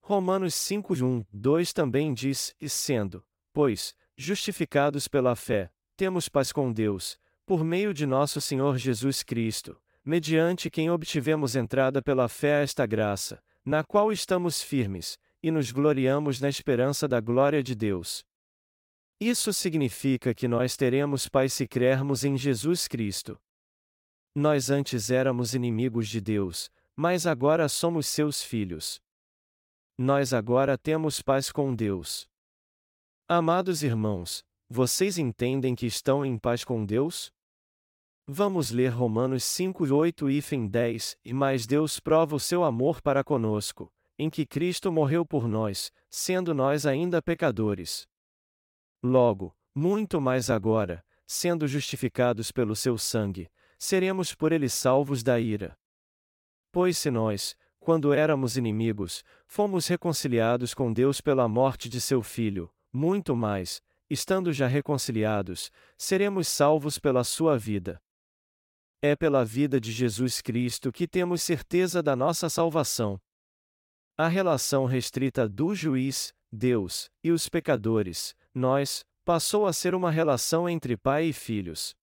Romanos 5, 1, 2 também diz: E sendo, pois, justificados pela fé, temos paz com Deus, por meio de nosso Senhor Jesus Cristo, mediante quem obtivemos entrada pela fé a esta graça, na qual estamos firmes, e nos gloriamos na esperança da glória de Deus. Isso significa que nós teremos paz se crermos em Jesus Cristo. Nós antes éramos inimigos de Deus, mas agora somos seus filhos. Nós agora temos paz com Deus. Amados irmãos, vocês entendem que estão em paz com Deus? Vamos ler Romanos 5, 8 e 10, e mais Deus prova o seu amor para conosco, em que Cristo morreu por nós, sendo nós ainda pecadores. Logo, muito mais agora, sendo justificados pelo seu sangue, seremos por ele salvos da ira. Pois se nós, quando éramos inimigos, fomos reconciliados com Deus pela morte de seu Filho, muito mais, estando já reconciliados, seremos salvos pela sua vida. É pela vida de Jesus Cristo que temos certeza da nossa salvação. A relação restrita do juiz, Deus, e os pecadores, nós, passou a ser uma relação entre pai e filhos.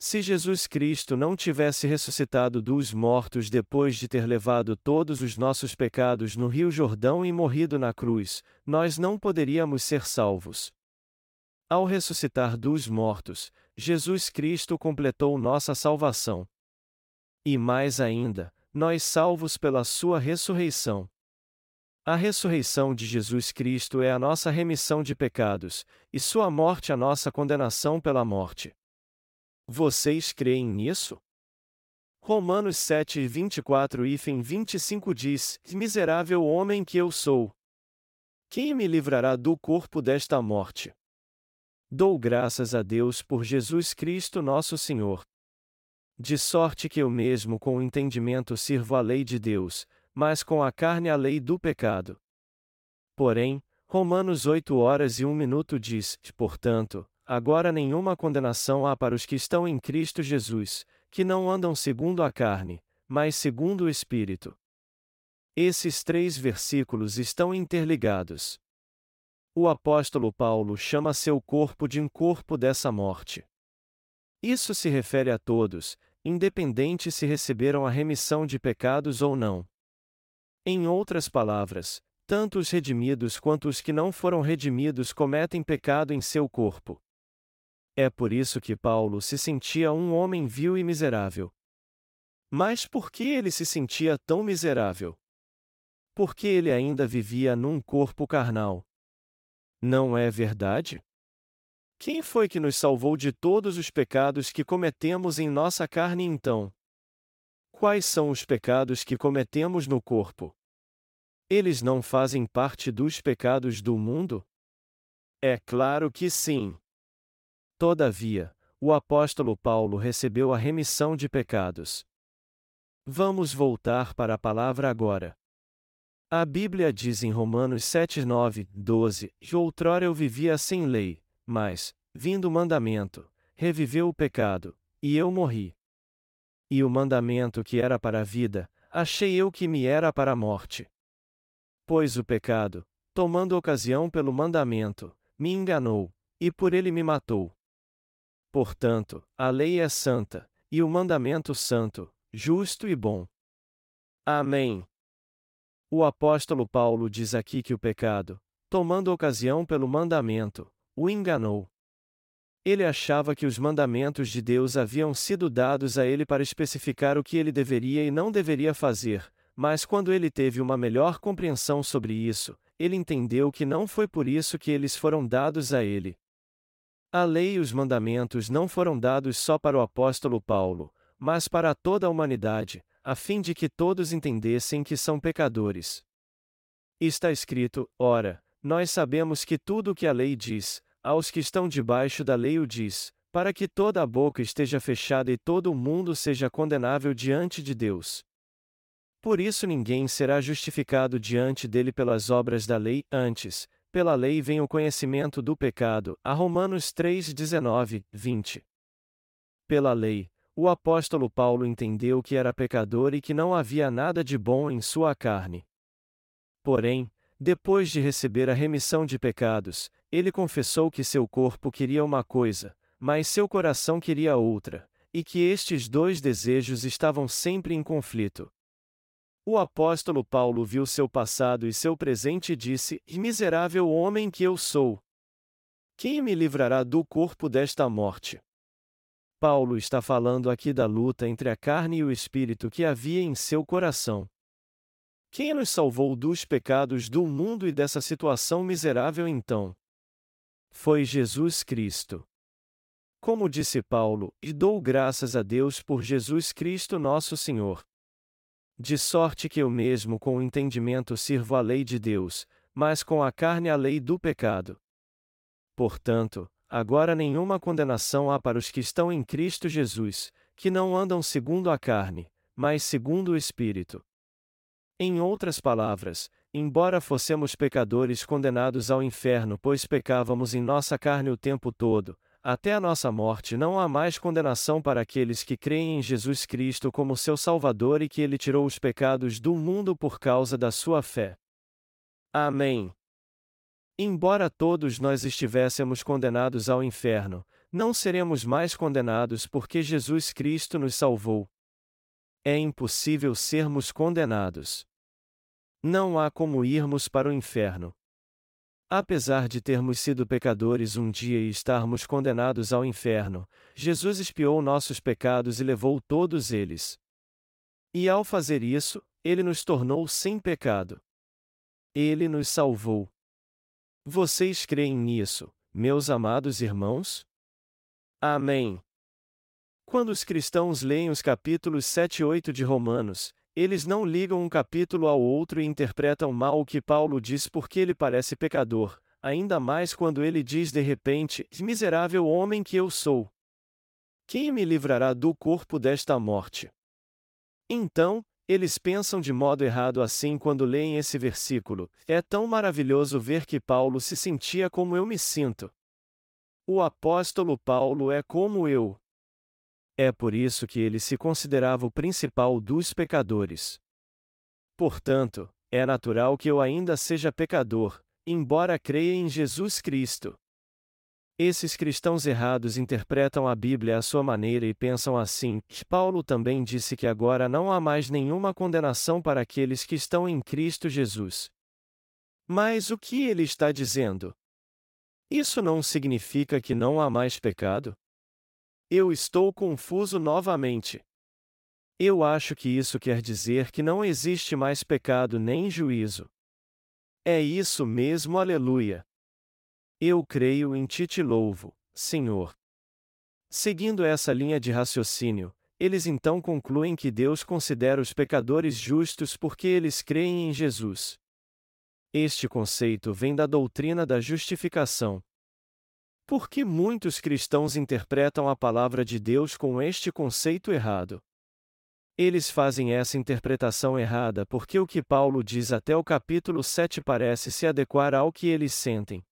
Se Jesus Cristo não tivesse ressuscitado dos mortos depois de ter levado todos os nossos pecados no Rio Jordão e morrido na cruz, nós não poderíamos ser salvos. Ao ressuscitar dos mortos, Jesus Cristo completou nossa salvação. E mais ainda, nós salvos pela sua ressurreição. A ressurreição de Jesus Cristo é a nossa remissão de pecados, e sua morte a nossa condenação pela morte. Vocês creem nisso? Romanos 7, 24 e 25 diz: Miserável homem que eu sou! Quem me livrará do corpo desta morte? Dou graças a Deus por Jesus Cristo nosso Senhor. De sorte que eu mesmo com o entendimento sirvo a lei de Deus, mas com a carne a lei do pecado. Porém, Romanos 8 horas e 1 minuto diz: Portanto, agora nenhuma condenação há para os que estão em Cristo Jesus, que não andam segundo a carne, mas segundo o Espírito. Esses três versículos estão interligados. O apóstolo Paulo chama seu corpo de um corpo dessa morte. Isso se refere a todos, independente se receberam a remissão de pecados ou não. Em outras palavras, tanto os redimidos quanto os que não foram redimidos cometem pecado em seu corpo. É por isso que Paulo se sentia um homem vil e miserável. Mas por que ele se sentia tão miserável? Porque ele ainda vivia num corpo carnal. Não é verdade? Quem foi que nos salvou de todos os pecados que cometemos em nossa carne então? Quais são os pecados que cometemos no corpo? Eles não fazem parte dos pecados do mundo? É claro que sim. Todavia, o apóstolo Paulo recebeu a remissão de pecados. Vamos voltar para a palavra agora. A Bíblia diz em Romanos 7, 9, 12: que outrora eu vivia sem lei, mas, vindo o mandamento, reviveu o pecado, e eu morri. E o mandamento que era para a vida, achei eu que me era para a morte. Pois o pecado, tomando ocasião pelo mandamento, me enganou, e por ele me matou. Portanto, a lei é santa, e o mandamento santo, justo e bom. Amém. O apóstolo Paulo diz aqui que o pecado, tomando ocasião pelo mandamento, o enganou. Ele achava que os mandamentos de Deus haviam sido dados a ele para especificar o que ele deveria e não deveria fazer, mas quando ele teve uma melhor compreensão sobre isso, ele entendeu que não foi por isso que eles foram dados a ele. A lei e os mandamentos não foram dados só para o apóstolo Paulo, mas para toda a humanidade, a fim de que todos entendessem que são pecadores. Está escrito: ora, nós sabemos que tudo o que a lei diz, aos que estão debaixo da lei o diz, para que toda a boca esteja fechada e todo o mundo seja condenável diante de Deus. Por isso ninguém será justificado diante dele pelas obras da lei, antes, pela lei vem o conhecimento do pecado. A Romanos 3, 19, 20. Pela lei, o apóstolo Paulo entendeu que era pecador e que não havia nada de bom em sua carne. Porém, depois de receber a remissão de pecados, ele confessou que seu corpo queria uma coisa, mas seu coração queria outra, e que estes dois desejos estavam sempre em conflito. O apóstolo Paulo viu seu passado e seu presente e disse: Miserável homem que eu sou! Quem me livrará do corpo desta morte? Paulo está falando aqui da luta entre a carne e o espírito que havia em seu coração. Quem nos salvou dos pecados do mundo e dessa situação miserável então? Foi Jesus Cristo. Como disse Paulo, e dou graças a Deus por Jesus Cristo nosso Senhor. De sorte que eu mesmo com o entendimento sirvo a lei de Deus, mas com a carne a lei do pecado. Portanto, agora nenhuma condenação há para os que estão em Cristo Jesus, que não andam segundo a carne, mas segundo o Espírito. Em outras palavras, embora fossemos pecadores condenados ao inferno pois pecávamos em nossa carne o tempo todo, até a nossa morte não há mais condenação para aqueles que creem em Jesus Cristo como seu Salvador e que Ele tirou os pecados do mundo por causa da sua fé. Amém. Embora todos nós estivéssemos condenados ao inferno, não seremos mais condenados porque Jesus Cristo nos salvou. É impossível sermos condenados. Não há como irmos para o inferno. Apesar de termos sido pecadores um dia e estarmos condenados ao inferno, Jesus expiou nossos pecados e levou todos eles. E ao fazer isso, ele nos tornou sem pecado. Ele nos salvou. Vocês creem nisso, meus amados irmãos? Amém. Quando os cristãos leem os capítulos 7 e 8 de Romanos, eles não ligam um capítulo ao outro e interpretam mal o que Paulo diz porque ele parece pecador, ainda mais quando ele diz de repente: Miserável homem que eu sou. Quem me livrará do corpo desta morte? Então, eles pensam de modo errado assim quando leem esse versículo. É tão maravilhoso ver que Paulo se sentia como eu me sinto. O apóstolo Paulo é como eu. É por isso que ele se considerava o principal dos pecadores. Portanto, é natural que eu ainda seja pecador, embora creia em Jesus Cristo. Esses cristãos errados interpretam a Bíblia à sua maneira e pensam assim: Paulo também disse que agora não há mais nenhuma condenação para aqueles que estão em Cristo Jesus. Mas o que ele está dizendo? Isso não significa que não há mais pecado? Eu estou confuso novamente. Eu acho que isso quer dizer que não existe mais pecado nem juízo. É isso mesmo, aleluia. Eu creio em ti te louvo, Senhor. Seguindo essa linha de raciocínio, eles então concluem que Deus considera os pecadores justos porque eles creem em Jesus. Este conceito vem da doutrina da justificação, por que muitos cristãos interpretam a palavra de Deus com este conceito errado? Eles fazem essa interpretação errada porque o que Paulo diz até o capítulo 7 parece se adequar ao que eles sentem.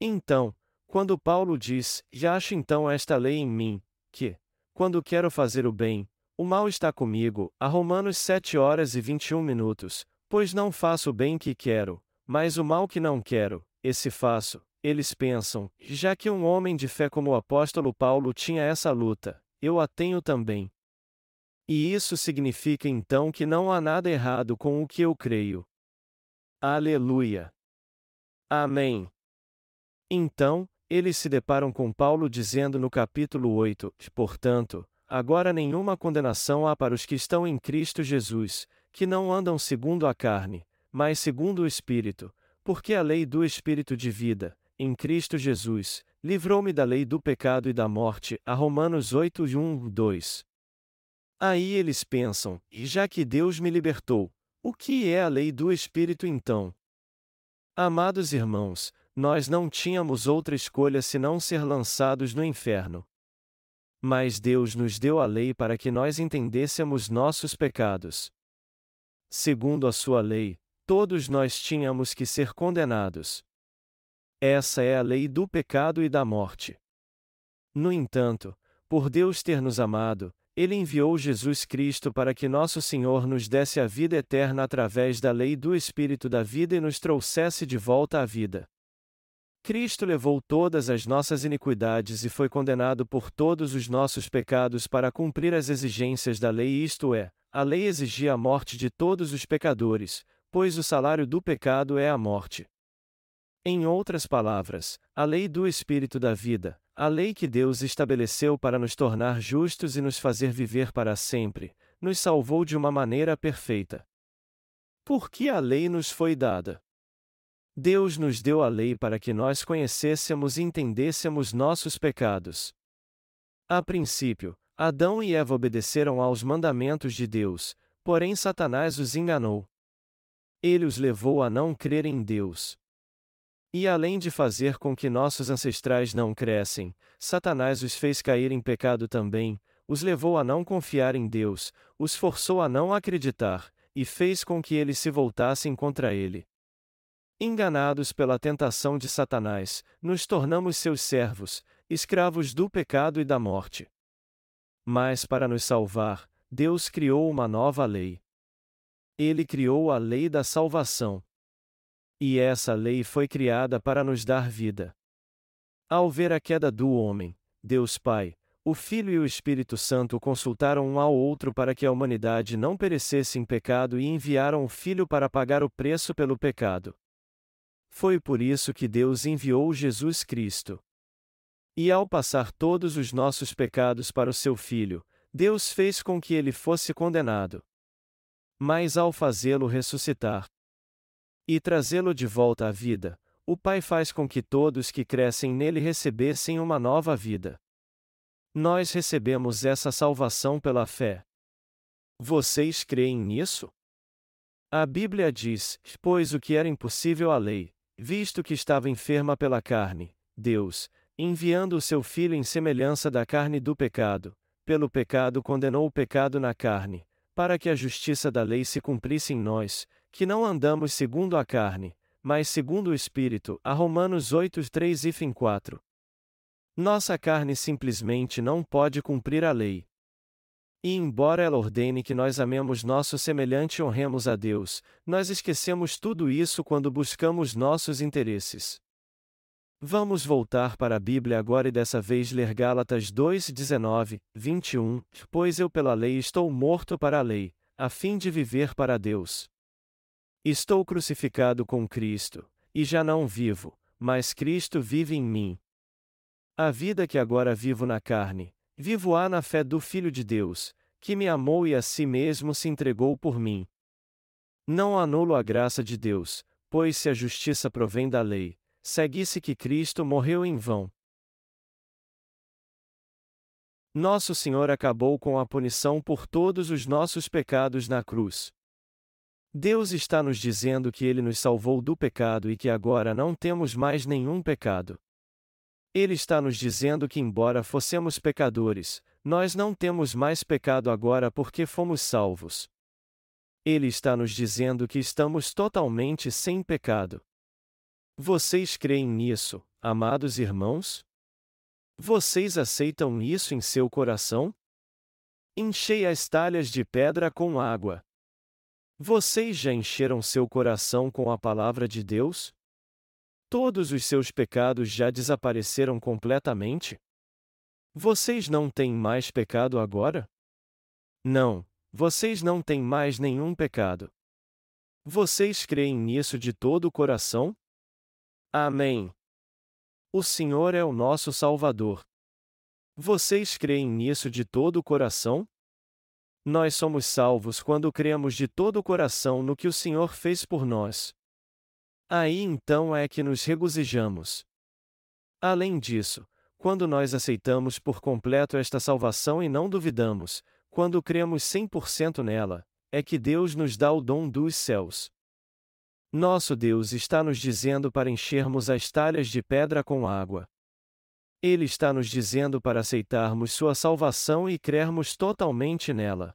Então, quando Paulo diz, já acho então esta lei em mim, que, quando quero fazer o bem, o mal está comigo, a Romanos 7 horas e 21 minutos, pois não faço o bem que quero, mas o mal que não quero, esse faço, eles pensam, já que um homem de fé como o apóstolo Paulo tinha essa luta, eu a tenho também. E isso significa então que não há nada errado com o que eu creio. Aleluia! Amém! Então, eles se deparam com Paulo dizendo no capítulo 8: Portanto, agora nenhuma condenação há para os que estão em Cristo Jesus, que não andam segundo a carne, mas segundo o Espírito, porque a lei do Espírito de vida, em Cristo Jesus, livrou-me da lei do pecado e da morte. A Romanos 8, 1, 2. Aí eles pensam, e já que Deus me libertou, o que é a lei do Espírito então? Amados irmãos, nós não tínhamos outra escolha senão ser lançados no inferno. Mas Deus nos deu a lei para que nós entendêssemos nossos pecados. Segundo a sua lei, todos nós tínhamos que ser condenados. Essa é a lei do pecado e da morte. No entanto, por Deus ter nos amado, Ele enviou Jesus Cristo para que nosso Senhor nos desse a vida eterna através da lei do Espírito da vida e nos trouxesse de volta à vida. Cristo levou todas as nossas iniquidades e foi condenado por todos os nossos pecados para cumprir as exigências da lei, isto é, a lei exigia a morte de todos os pecadores, pois o salário do pecado é a morte. Em outras palavras, a lei do Espírito da vida, a lei que Deus estabeleceu para nos tornar justos e nos fazer viver para sempre, nos salvou de uma maneira perfeita. Por que a lei nos foi dada? Deus nos deu a lei para que nós conhecêssemos e entendêssemos nossos pecados. A princípio, Adão e Eva obedeceram aos mandamentos de Deus, porém Satanás os enganou. Ele os levou a não crer em Deus. E além de fazer com que nossos ancestrais não crescem, Satanás os fez cair em pecado também, os levou a não confiar em Deus, os forçou a não acreditar, e fez com que eles se voltassem contra ele. Enganados pela tentação de Satanás, nos tornamos seus servos, escravos do pecado e da morte. Mas para nos salvar, Deus criou uma nova lei. Ele criou a lei da salvação. E essa lei foi criada para nos dar vida. Ao ver a queda do homem, Deus Pai, o Filho e o Espírito Santo consultaram um ao outro para que a humanidade não perecesse em pecado e enviaram o Filho para pagar o preço pelo pecado. Foi por isso que Deus enviou Jesus Cristo. E ao passar todos os nossos pecados para o seu Filho, Deus fez com que ele fosse condenado. Mas ao fazê-lo ressuscitar e trazê-lo de volta à vida, o Pai faz com que todos que crescem nele recebessem uma nova vida. Nós recebemos essa salvação pela fé. Vocês creem nisso? A Bíblia diz: Pois o que era impossível à lei, visto que estava enferma pela carne, Deus, enviando o seu Filho em semelhança da carne do pecado, pelo pecado condenou o pecado na carne, para que a justiça da lei se cumprisse em nós, que não andamos segundo a carne, mas segundo o Espírito. A Romanos 8, 3 e fim 4. Nossa carne simplesmente não pode cumprir a lei. E embora ela ordene que nós amemos nosso semelhante e honremos a Deus, nós esquecemos tudo isso quando buscamos nossos interesses. Vamos voltar para a Bíblia agora e dessa vez ler Gálatas 2, 19, 21, pois eu pela lei estou morto para a lei, a fim de viver para Deus. Estou crucificado com Cristo, e já não vivo, mas Cristo vive em mim. A vida que agora vivo na carne, Vivo-a na fé do Filho de Deus, que me amou e a si mesmo se entregou por mim. Não anulo a graça de Deus, pois se a justiça provém da lei, segue-se que Cristo morreu em vão. Nosso Senhor acabou com a punição por todos os nossos pecados na cruz. Deus está nos dizendo que Ele nos salvou do pecado e que agora não temos mais nenhum pecado. Ele está nos dizendo que, embora fossemos pecadores, nós não temos mais pecado agora porque fomos salvos. Ele está nos dizendo que estamos totalmente sem pecado. Vocês creem nisso, amados irmãos? Vocês aceitam isso em seu coração? Enchei as talhas de pedra com água. Vocês já encheram seu coração com a palavra de Deus? Todos os seus pecados já desapareceram completamente? Vocês não têm mais pecado agora? Não, vocês não têm mais nenhum pecado. Vocês creem nisso de todo o coração? Amém. O Senhor é o nosso Salvador. Vocês creem nisso de todo o coração? Nós somos salvos quando cremos de todo o coração no que o Senhor fez por nós. Aí então é que nos regozijamos. Além disso, quando nós aceitamos por completo esta salvação e não duvidamos, quando cremos 100% nela, é que Deus nos dá o dom dos céus. Nosso Deus está nos dizendo para enchermos as talhas de pedra com água. Ele está nos dizendo para aceitarmos Sua salvação e crermos totalmente nela.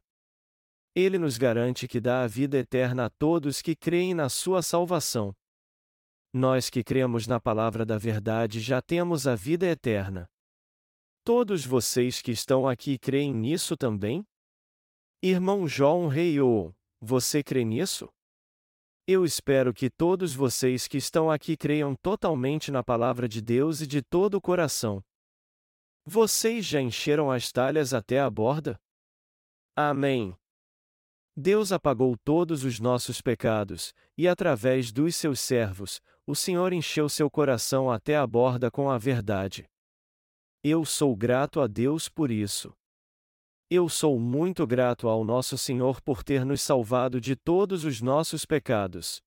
Ele nos garante que dá a vida eterna a todos que creem na Sua salvação. Nós que cremos na palavra da verdade já temos a vida eterna. Todos vocês que estão aqui creem nisso também? Irmão João Reiou, você crê nisso? Eu espero que todos vocês que estão aqui creiam totalmente na palavra de Deus e de todo o coração. Vocês já encheram as talhas até a borda? Amém. Deus apagou todos os nossos pecados, e através dos seus servos, o Senhor encheu seu coração até a borda com a verdade. Eu sou grato a Deus por isso. Eu sou muito grato ao nosso Senhor por ter nos salvado de todos os nossos pecados.